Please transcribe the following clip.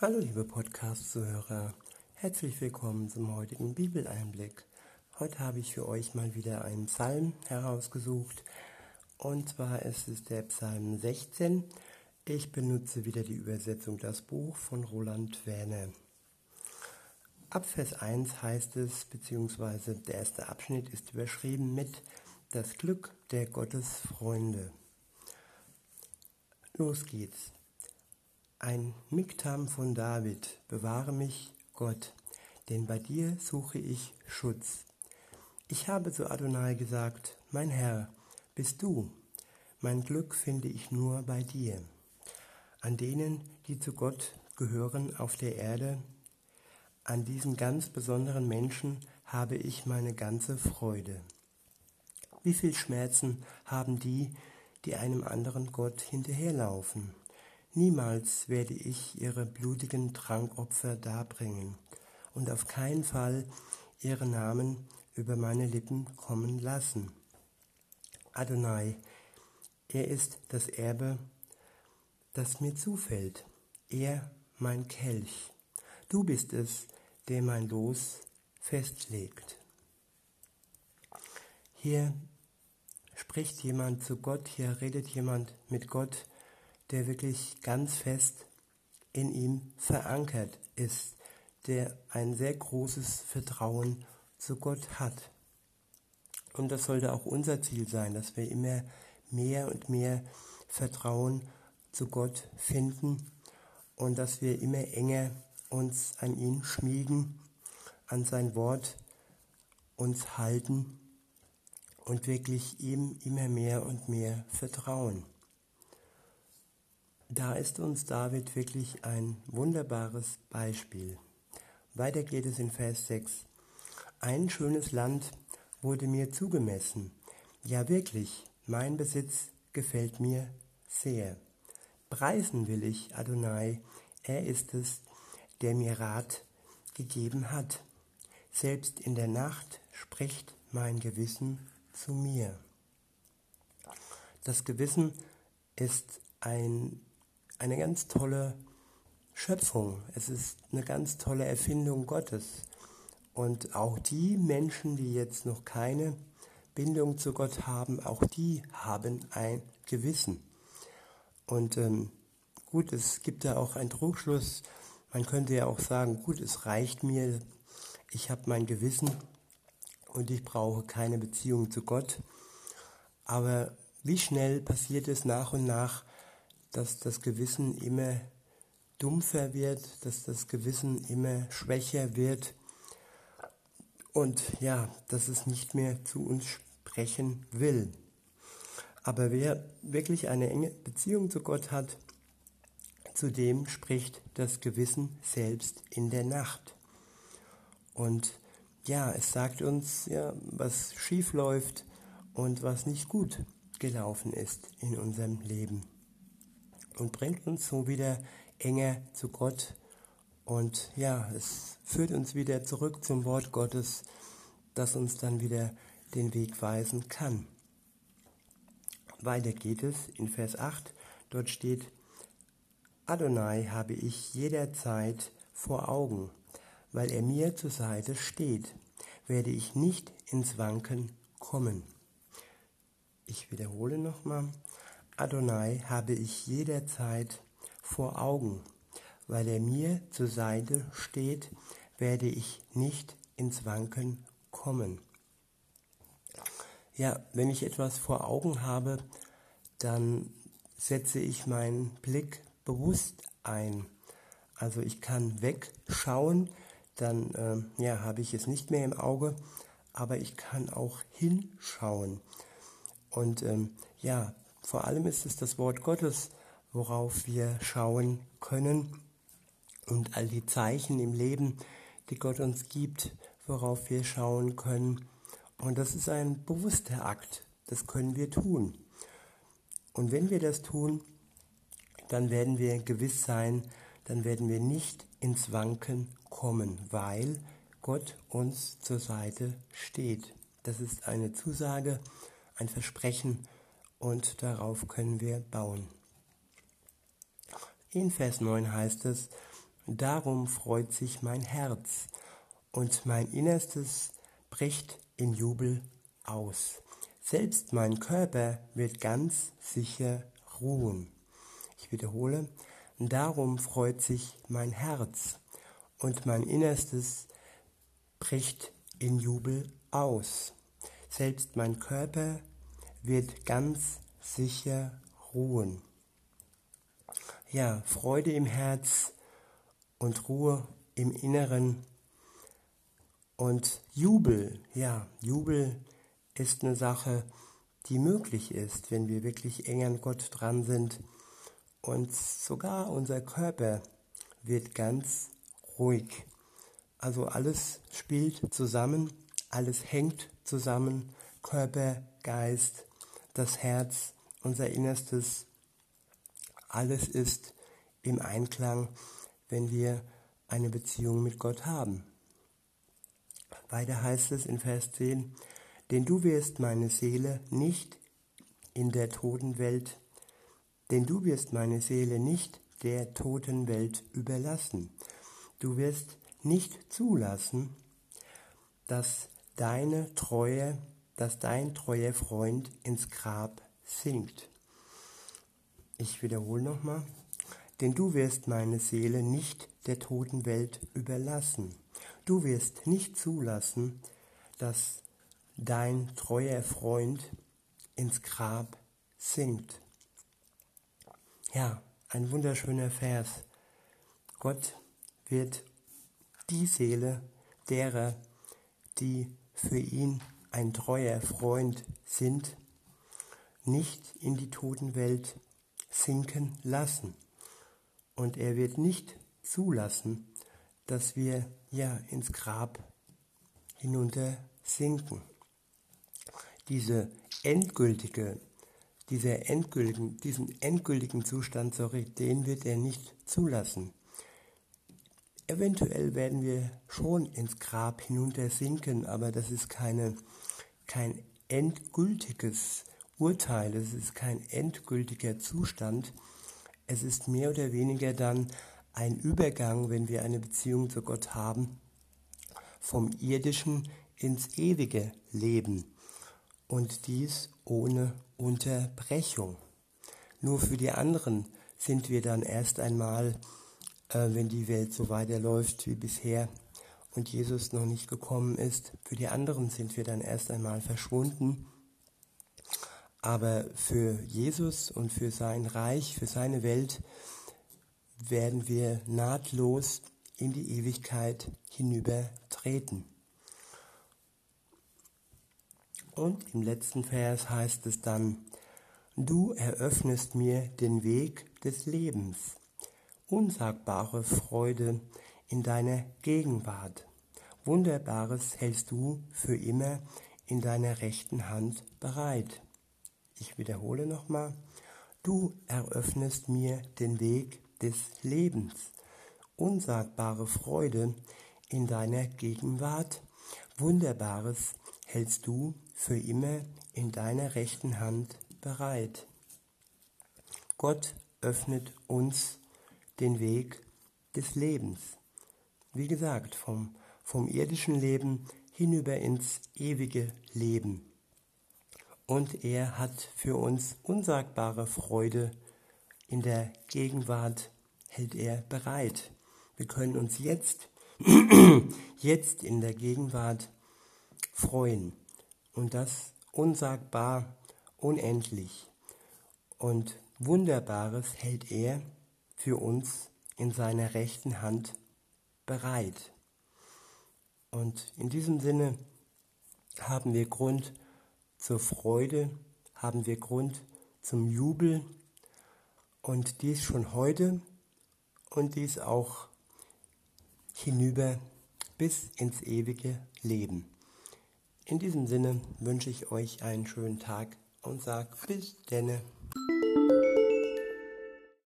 Hallo liebe Podcast-Zuhörer, herzlich willkommen zum heutigen Bibeleinblick. Heute habe ich für euch mal wieder einen Psalm herausgesucht und zwar ist es der Psalm 16. Ich benutze wieder die Übersetzung Das Buch von Roland Werner. Ab Vers 1 heißt es, beziehungsweise der erste Abschnitt ist überschrieben mit Das Glück der Gottesfreunde. Los geht's. Ein Miktam von David, bewahre mich, Gott, denn bei dir suche ich Schutz. Ich habe zu Adonai gesagt, mein Herr, bist du, mein Glück finde ich nur bei dir. An denen, die zu Gott gehören auf der Erde, an diesen ganz besonderen Menschen habe ich meine ganze Freude. Wie viel Schmerzen haben die, die einem anderen Gott hinterherlaufen? Niemals werde ich ihre blutigen Trankopfer darbringen und auf keinen Fall ihre Namen über meine Lippen kommen lassen. Adonai, er ist das Erbe, das mir zufällt, er mein Kelch. Du bist es, der mein Los festlegt. Hier spricht jemand zu Gott, hier redet jemand mit Gott, der wirklich ganz fest in ihm verankert ist, der ein sehr großes Vertrauen zu Gott hat. Und das sollte auch unser Ziel sein, dass wir immer mehr und mehr Vertrauen zu Gott finden und dass wir immer enger uns an ihn schmiegen, an sein Wort uns halten und wirklich ihm immer mehr und mehr vertrauen. Da ist uns David wirklich ein wunderbares Beispiel. Weiter geht es in Vers 6. Ein schönes Land wurde mir zugemessen. Ja wirklich, mein Besitz gefällt mir sehr. Preisen will ich Adonai, er ist es, der mir Rat gegeben hat. Selbst in der Nacht spricht mein Gewissen zu mir. Das Gewissen ist ein eine ganz tolle Schöpfung. Es ist eine ganz tolle Erfindung Gottes. Und auch die Menschen, die jetzt noch keine Bindung zu Gott haben, auch die haben ein Gewissen. Und ähm, gut, es gibt da auch einen Trugschluss. Man könnte ja auch sagen, gut, es reicht mir, ich habe mein Gewissen und ich brauche keine Beziehung zu Gott. Aber wie schnell passiert es nach und nach, dass das Gewissen immer dumpfer wird, dass das Gewissen immer schwächer wird und ja, dass es nicht mehr zu uns sprechen will. Aber wer wirklich eine enge Beziehung zu Gott hat, zu dem spricht das Gewissen selbst in der Nacht. Und ja, es sagt uns, ja, was schief läuft und was nicht gut gelaufen ist in unserem Leben und bringt uns so wieder enger zu Gott. Und ja, es führt uns wieder zurück zum Wort Gottes, das uns dann wieder den Weg weisen kann. Weiter geht es in Vers 8. Dort steht, Adonai habe ich jederzeit vor Augen, weil er mir zur Seite steht, werde ich nicht ins Wanken kommen. Ich wiederhole nochmal, Adonai habe ich jederzeit vor Augen. Weil er mir zur Seite steht, werde ich nicht ins Wanken kommen. Ja, wenn ich etwas vor Augen habe, dann setze ich meinen Blick bewusst ein. Also ich kann wegschauen, dann äh, ja, habe ich es nicht mehr im Auge, aber ich kann auch hinschauen. Und ähm, ja, vor allem ist es das Wort Gottes, worauf wir schauen können und all die Zeichen im Leben, die Gott uns gibt, worauf wir schauen können. Und das ist ein bewusster Akt, das können wir tun. Und wenn wir das tun, dann werden wir gewiss sein, dann werden wir nicht ins Wanken kommen, weil Gott uns zur Seite steht. Das ist eine Zusage, ein Versprechen und darauf können wir bauen. In Vers 9 heißt es, darum freut sich mein Herz und mein Innerstes bricht in Jubel aus. Selbst mein Körper wird ganz sicher ruhen. Ich wiederhole, darum freut sich mein Herz und mein Innerstes bricht in Jubel aus. Selbst mein Körper wird ganz sicher ruhen. Ja, Freude im Herz und Ruhe im Inneren und Jubel. Ja, Jubel ist eine Sache, die möglich ist, wenn wir wirklich eng an Gott dran sind. Und sogar unser Körper wird ganz ruhig. Also alles spielt zusammen, alles hängt zusammen, Körper, Geist, das Herz, unser Innerstes, alles ist im Einklang, wenn wir eine Beziehung mit Gott haben. Weiter heißt es in Vers 10, denn du wirst meine Seele nicht in der Totenwelt, denn du wirst meine Seele nicht der Totenwelt überlassen. Du wirst nicht zulassen, dass deine Treue, dass dein treuer Freund ins Grab sinkt. Ich wiederhole nochmal, denn du wirst meine Seele nicht der Totenwelt überlassen. Du wirst nicht zulassen, dass dein treuer Freund ins Grab sinkt. Ja, ein wunderschöner Vers. Gott wird die Seele derer, die für ihn ein treuer Freund sind, nicht in die Totenwelt sinken lassen. Und er wird nicht zulassen, dass wir ja ins Grab hinunter sinken diese endgültige, dieser endgültigen, diesen endgültigen Zustand, sorry, den wird er nicht zulassen. Eventuell werden wir schon ins Grab hinunter sinken, aber das ist keine, kein endgültiges Urteil, es ist kein endgültiger Zustand. Es ist mehr oder weniger dann ein Übergang, wenn wir eine Beziehung zu Gott haben, vom irdischen ins ewige Leben und dies ohne Unterbrechung. Nur für die anderen sind wir dann erst einmal, wenn die Welt so weiterläuft wie bisher und Jesus noch nicht gekommen ist, für die anderen sind wir dann erst einmal verschwunden. Aber für Jesus und für sein Reich, für seine Welt werden wir nahtlos in die Ewigkeit hinübertreten. Und im letzten Vers heißt es dann, Du eröffnest mir den Weg des Lebens, unsagbare Freude in deiner Gegenwart. Wunderbares hältst du für immer in deiner rechten Hand bereit. Ich wiederhole nochmal, du eröffnest mir den Weg des Lebens, unsagbare Freude in deiner Gegenwart. Wunderbares hältst du für immer in deiner rechten Hand bereit. Gott öffnet uns den Weg des Lebens. Wie gesagt, vom, vom irdischen Leben hinüber ins ewige Leben. Und er hat für uns unsagbare Freude in der Gegenwart, hält er bereit. Wir können uns jetzt, jetzt in der Gegenwart freuen und das unsagbar, unendlich und Wunderbares hält er für uns in seiner rechten Hand bereit. Und in diesem Sinne haben wir Grund zur Freude, haben wir Grund zum Jubel und dies schon heute und dies auch hinüber bis ins ewige Leben. In diesem Sinne wünsche ich euch einen schönen Tag und sage bis denne.